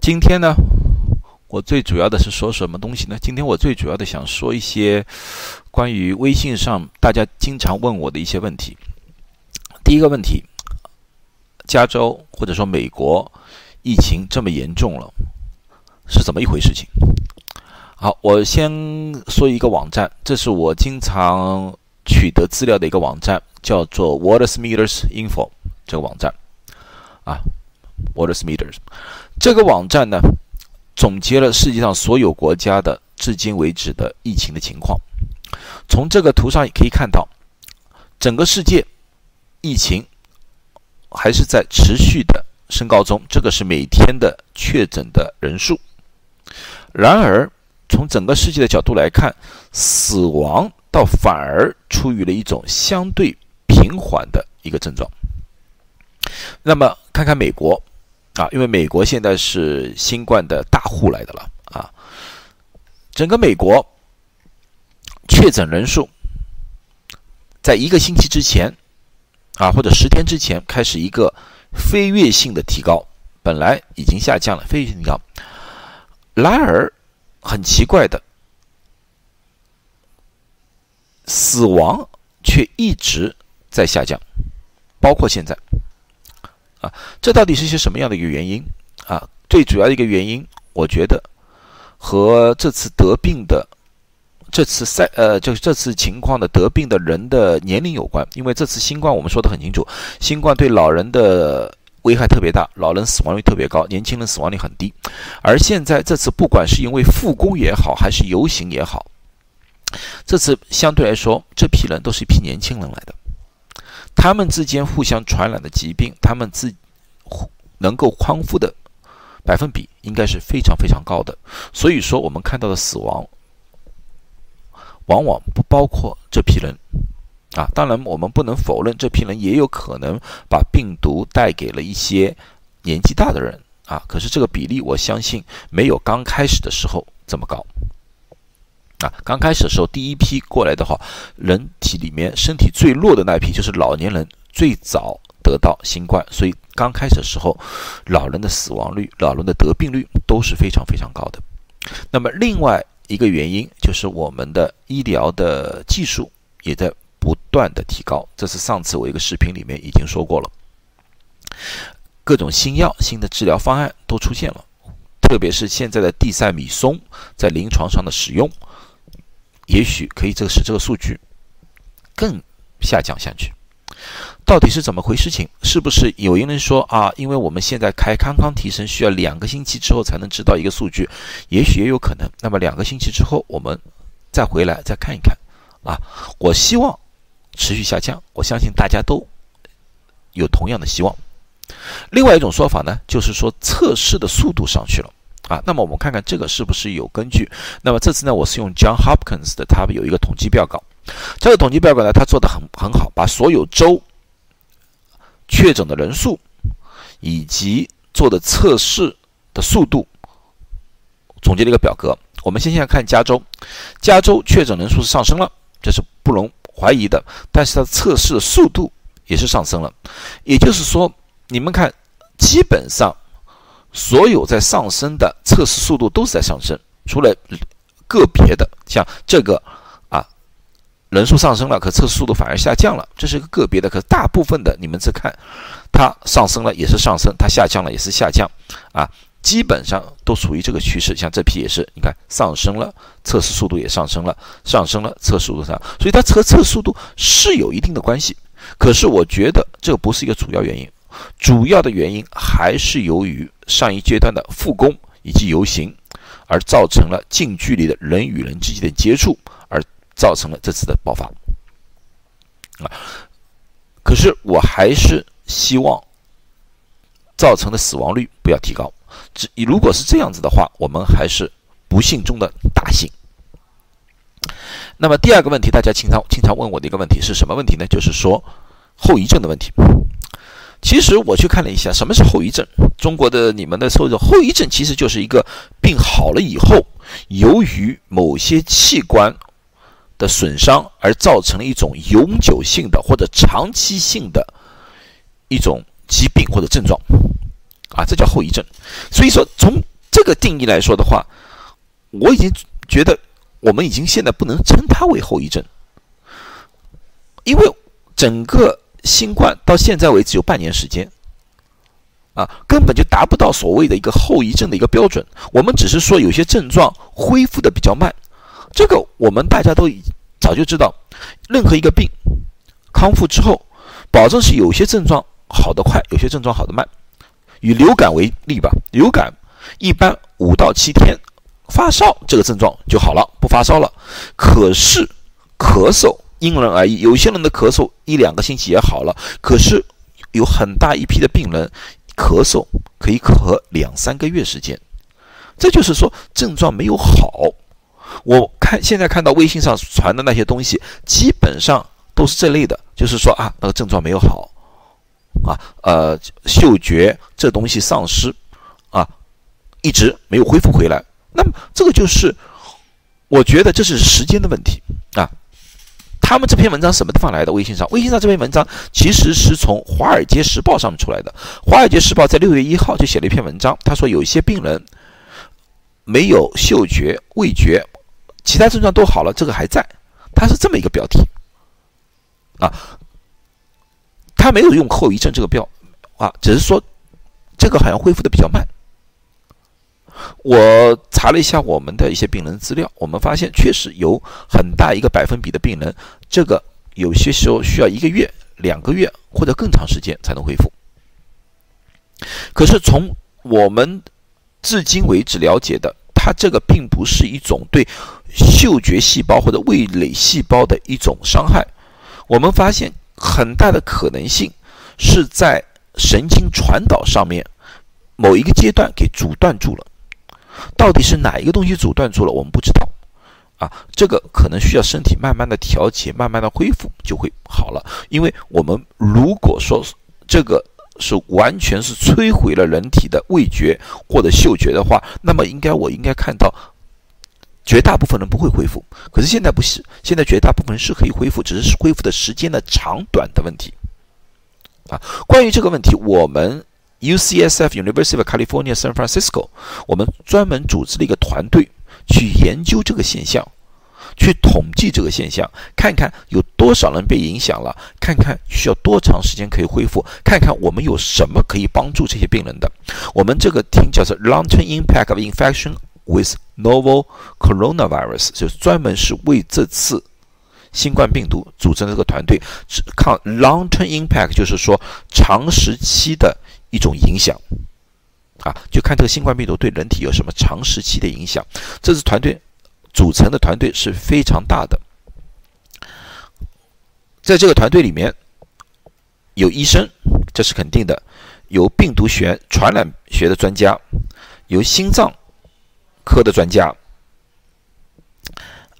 今天呢，我最主要的是说什么东西呢？今天我最主要的想说一些关于微信上大家经常问我的一些问题。第一个问题，加州或者说美国疫情这么严重了，是怎么一回事情？好，我先说一个网站，这是我经常取得资料的一个网站，叫做 Water Meters Info 这个网站啊，Water Meters 这个网站呢，总结了世界上所有国家的至今为止的疫情的情况。从这个图上也可以看到，整个世界疫情还是在持续的升高中，这个是每天的确诊的人数。然而，从整个世界的角度来看，死亡倒反而处于了一种相对平缓的一个症状。那么看看美国啊，因为美国现在是新冠的大户来的了啊，整个美国确诊人数在一个星期之前啊，或者十天之前开始一个飞跃性的提高，本来已经下降了，飞跃性提高，然而。很奇怪的，死亡却一直在下降，包括现在，啊，这到底是一些什么样的一个原因啊？最主要的一个原因，我觉得和这次得病的这次赛呃，就是这次情况的得病的人的年龄有关，因为这次新冠我们说的很清楚，新冠对老人的。危害特别大，老人死亡率特别高，年轻人死亡率很低。而现在这次，不管是因为复工也好，还是游行也好，这次相对来说，这批人都是一批年轻人来的，他们之间互相传染的疾病，他们自能够康复的百分比应该是非常非常高的。所以说，我们看到的死亡，往往不包括这批人。啊，当然，我们不能否认这批人也有可能把病毒带给了一些年纪大的人啊。可是这个比例，我相信没有刚开始的时候这么高。啊，刚开始的时候，第一批过来的话，人体里面身体最弱的那一批就是老年人，最早得到新冠，所以刚开始的时候，老人的死亡率、老人的得病率都是非常非常高的。那么另外一个原因就是我们的医疗的技术也在。不断的提高，这是上次我一个视频里面已经说过了。各种新药、新的治疗方案都出现了，特别是现在的地塞米松在临床上的使用，也许可以这个使这个数据更下降下去。到底是怎么回事？情是不是有一人说啊？因为我们现在开康康提升需要两个星期之后才能知道一个数据，也许也有可能。那么两个星期之后我们再回来再看一看啊。我希望。持续下降，我相信大家都有同样的希望。另外一种说法呢，就是说测试的速度上去了啊。那么我们看看这个是不是有根据？那么这次呢，我是用 John Hopkins 的，他有一个统计报告。这个统计报告呢，他做的很很好，把所有州确诊的人数以及做的测试的速度总结了一个表格。我们先先看加州，加州确诊人数是上升了，这是不容。怀疑的，但是它测试的速度也是上升了，也就是说，你们看，基本上所有在上升的测试速度都是在上升，除了个别的，像这个啊，人数上升了，可测试速度反而下降了，这是一个个别的，可大部分的你们再看，它上升了也是上升，它下降了也是下降，啊。基本上都属于这个趋势，像这批也是，你看上升了，测试速度也上升了，上升了，测试速度上，所以它测测速度是有一定的关系。可是我觉得这不是一个主要原因，主要的原因还是由于上一阶段的复工以及游行，而造成了近距离的人与人之间的接触，而造成了这次的爆发。啊，可是我还是希望造成的死亡率不要提高。只如果是这样子的话，我们还是不幸中的大幸。那么第二个问题，大家经常经常问我的一个问题是什么问题呢？就是说后遗症的问题。其实我去看了一下，什么是后遗症？中国的你们的后遗症，后遗症其实就是一个病好了以后，由于某些器官的损伤而造成了一种永久性的或者长期性的一种疾病或者症状。啊，这叫后遗症。所以说，从这个定义来说的话，我已经觉得我们已经现在不能称它为后遗症，因为整个新冠到现在为止有半年时间，啊，根本就达不到所谓的一个后遗症的一个标准。我们只是说有些症状恢复的比较慢，这个我们大家都早就知道，任何一个病康复之后，保证是有些症状好得快，有些症状好得慢。以流感为例吧，流感一般五到七天发烧这个症状就好了，不发烧了。可是咳嗽因人而异，有些人的咳嗽一两个星期也好了，可是有很大一批的病人咳嗽可以咳两三个月时间，这就是说症状没有好。我看现在看到微信上传的那些东西，基本上都是这类的，就是说啊，那个症状没有好。啊，呃，嗅觉这东西丧失，啊，一直没有恢复回来。那么这个就是，我觉得这是时间的问题啊。他们这篇文章什么地方来的？微信上，微信上这篇文章其实是从《华尔街时报》上面出来的。《华尔街时报》在六月一号就写了一篇文章，他说有一些病人没有嗅觉、味觉，其他症状都好了，这个还在。他是这么一个标题啊。他没有用后遗症这个标啊，只是说这个好像恢复的比较慢。我查了一下我们的一些病人资料，我们发现确实有很大一个百分比的病人，这个有些时候需要一个月、两个月或者更长时间才能恢复。可是从我们至今为止了解的，它这个并不是一种对嗅觉细胞或者味蕾细胞的一种伤害，我们发现。很大的可能性是在神经传导上面某一个阶段给阻断住了，到底是哪一个东西阻断住了，我们不知道啊。这个可能需要身体慢慢的调节，慢慢的恢复就会好了。因为我们如果说这个是完全是摧毁了人体的味觉或者嗅觉的话，那么应该我应该看到。绝大部分人不会恢复，可是现在不是，现在绝大部分人是可以恢复，只是恢复的时间的长短的问题。啊，关于这个问题，我们 UCSF University of California San Francisco，我们专门组织了一个团队去研究这个现象，去统计这个现象，看看有多少人被影响了，看看需要多长时间可以恢复，看看我们有什么可以帮助这些病人的。我们这个听叫做 Long-term impact of infection with Novel coronavirus 就是专门是为这次新冠病毒组成的这个团队，是看 long-term impact，就是说长时期的一种影响啊，就看这个新冠病毒对人体有什么长时期的影响。这支团队组成的团队是非常大的，在这个团队里面有医生，这是肯定的；有病毒学、传染学的专家，有心脏。科的专家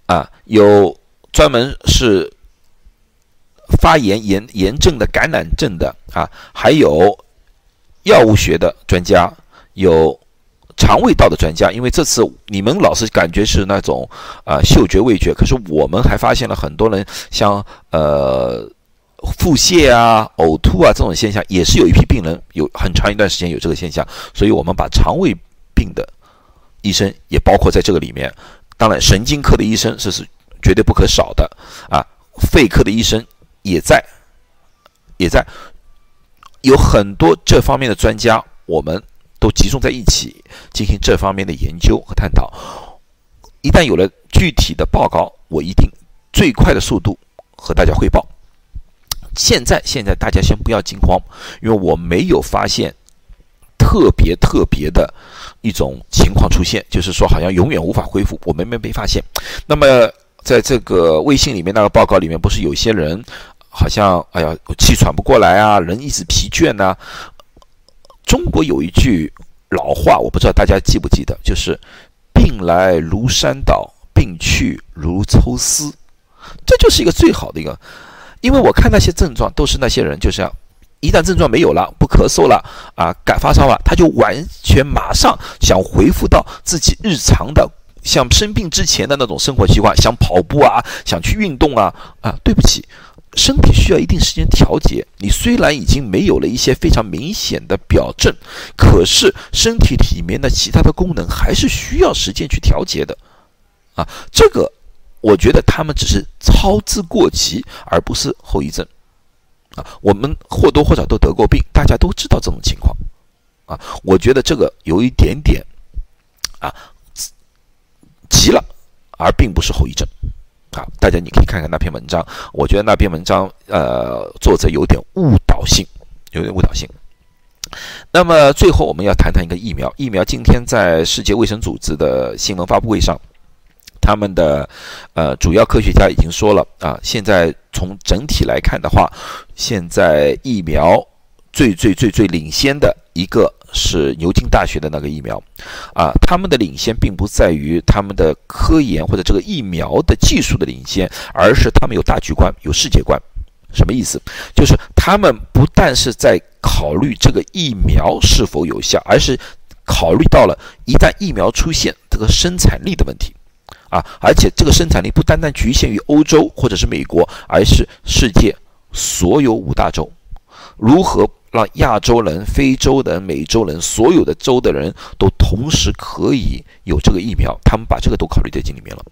啊，有专门是发炎炎炎症的感染症的啊，还有药物学的专家，有肠胃道的专家。因为这次你们老是感觉是那种啊嗅觉味觉，可是我们还发现了很多人像呃腹泻啊、呕吐啊这种现象，也是有一批病人有很长一段时间有这个现象，所以我们把肠胃病的。医生也包括在这个里面，当然神经科的医生这是绝对不可少的啊，肺科的医生也在，也在，有很多这方面的专家，我们都集中在一起进行这方面的研究和探讨。一旦有了具体的报告，我一定最快的速度和大家汇报。现在，现在大家先不要惊慌，因为我没有发现。特别特别的一种情况出现，就是说好像永远无法恢复，我们没没发现。那么在这个微信里面那个报告里面，不是有些人好像哎呀气喘不过来啊，人一直疲倦呐。中国有一句老话，我不知道大家记不记得，就是“病来如山倒，病去如抽丝”，这就是一个最好的一个。因为我看那些症状，都是那些人，就是。一旦症状没有了，不咳嗽了，啊，感发烧了，他就完全马上想恢复到自己日常的像生病之前的那种生活习惯，想跑步啊，想去运动啊，啊，对不起，身体需要一定时间调节。你虽然已经没有了一些非常明显的表症，可是身体里面的其他的功能还是需要时间去调节的。啊，这个我觉得他们只是操之过急，而不是后遗症。啊，我们或多或少都得过病，大家都知道这种情况。啊，我觉得这个有一点点啊急了，而并不是后遗症。好，大家你可以看看那篇文章，我觉得那篇文章呃作者有点误导性，有点误导性。那么最后我们要谈谈一个疫苗，疫苗今天在世界卫生组织的新闻发布会上。他们的呃主要科学家已经说了啊，现在从整体来看的话，现在疫苗最最最最领先的一个是牛津大学的那个疫苗，啊，他们的领先并不在于他们的科研或者这个疫苗的技术的领先，而是他们有大局观、有世界观。什么意思？就是他们不但是在考虑这个疫苗是否有效，而是考虑到了一旦疫苗出现这个生产力的问题。啊，而且这个生产力不单单局限于欧洲或者是美国，而是世界所有五大洲。如何让亚洲人、非洲人、美洲人所有的州的人都同时可以有这个疫苗？他们把这个都考虑在心里面了。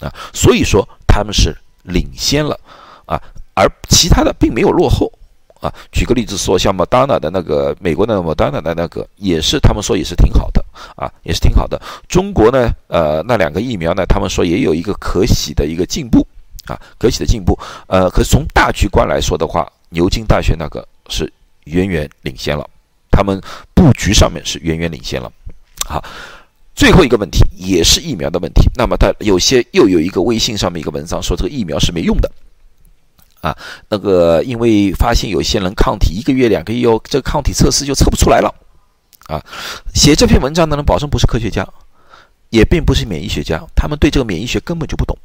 啊，所以说他们是领先了啊，而其他的并没有落后。啊，举个例子说，像 Madonna 的那个美国的 Madonna 的那个，也是他们说也是挺好的啊，也是挺好的。中国呢，呃，那两个疫苗呢，他们说也有一个可喜的一个进步啊，可喜的进步。呃，可是从大局观来说的话，牛津大学那个是远远领先了，他们布局上面是远远领先了。好，最后一个问题也是疫苗的问题。那么他有些又有一个微信上面一个文章说这个疫苗是没用的。啊，那个因为发现有些人抗体一个月、两个月，这个抗体测试就测不出来了。啊，写这篇文章的人保证不是科学家，也并不是免疫学家，他们对这个免疫学根本就不懂。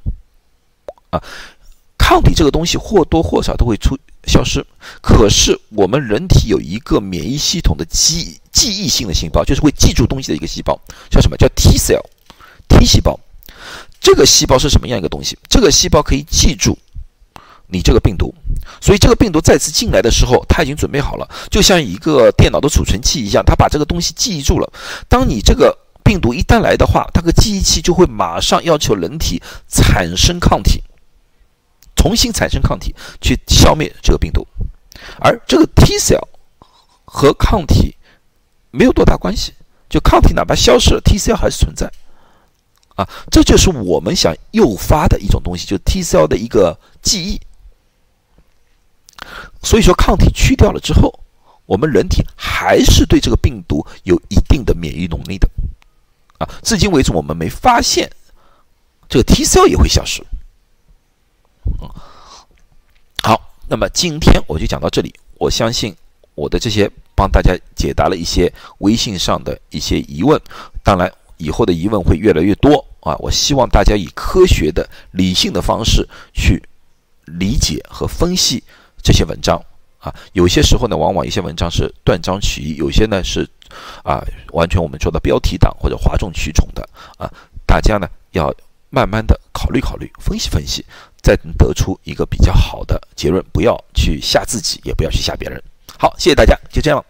啊，抗体这个东西或多或少都会出消失，可是我们人体有一个免疫系统的记记忆性的细胞，就是会记住东西的一个细胞，叫什么叫 T cell？T 细胞。这个细胞是什么样一个东西？这个细胞可以记住。你这个病毒，所以这个病毒再次进来的时候，它已经准备好了，就像一个电脑的储存器一样，它把这个东西记忆住了。当你这个病毒一旦来的话，它个记忆器就会马上要求人体产生抗体，重新产生抗体去消灭这个病毒。而这个 T cell 和抗体没有多大关系，就抗体哪怕消失了，T cell 还是存在。啊，这就是我们想诱发的一种东西，就是 T cell 的一个记忆。所以说，抗体去掉了之后，我们人体还是对这个病毒有一定的免疫能力的。啊，至今为止我们没发现这个 T cell 也会消失。嗯，好，那么今天我就讲到这里。我相信我的这些帮大家解答了一些微信上的一些疑问。当然，以后的疑问会越来越多啊！我希望大家以科学的、理性的方式去理解和分析。这些文章啊，有些时候呢，往往一些文章是断章取义，有些呢是啊，完全我们说的标题党或者哗众取宠的啊。大家呢要慢慢的考虑考虑，分析分析，再得出一个比较好的结论，不要去吓自己，也不要去吓别人。好，谢谢大家，就这样。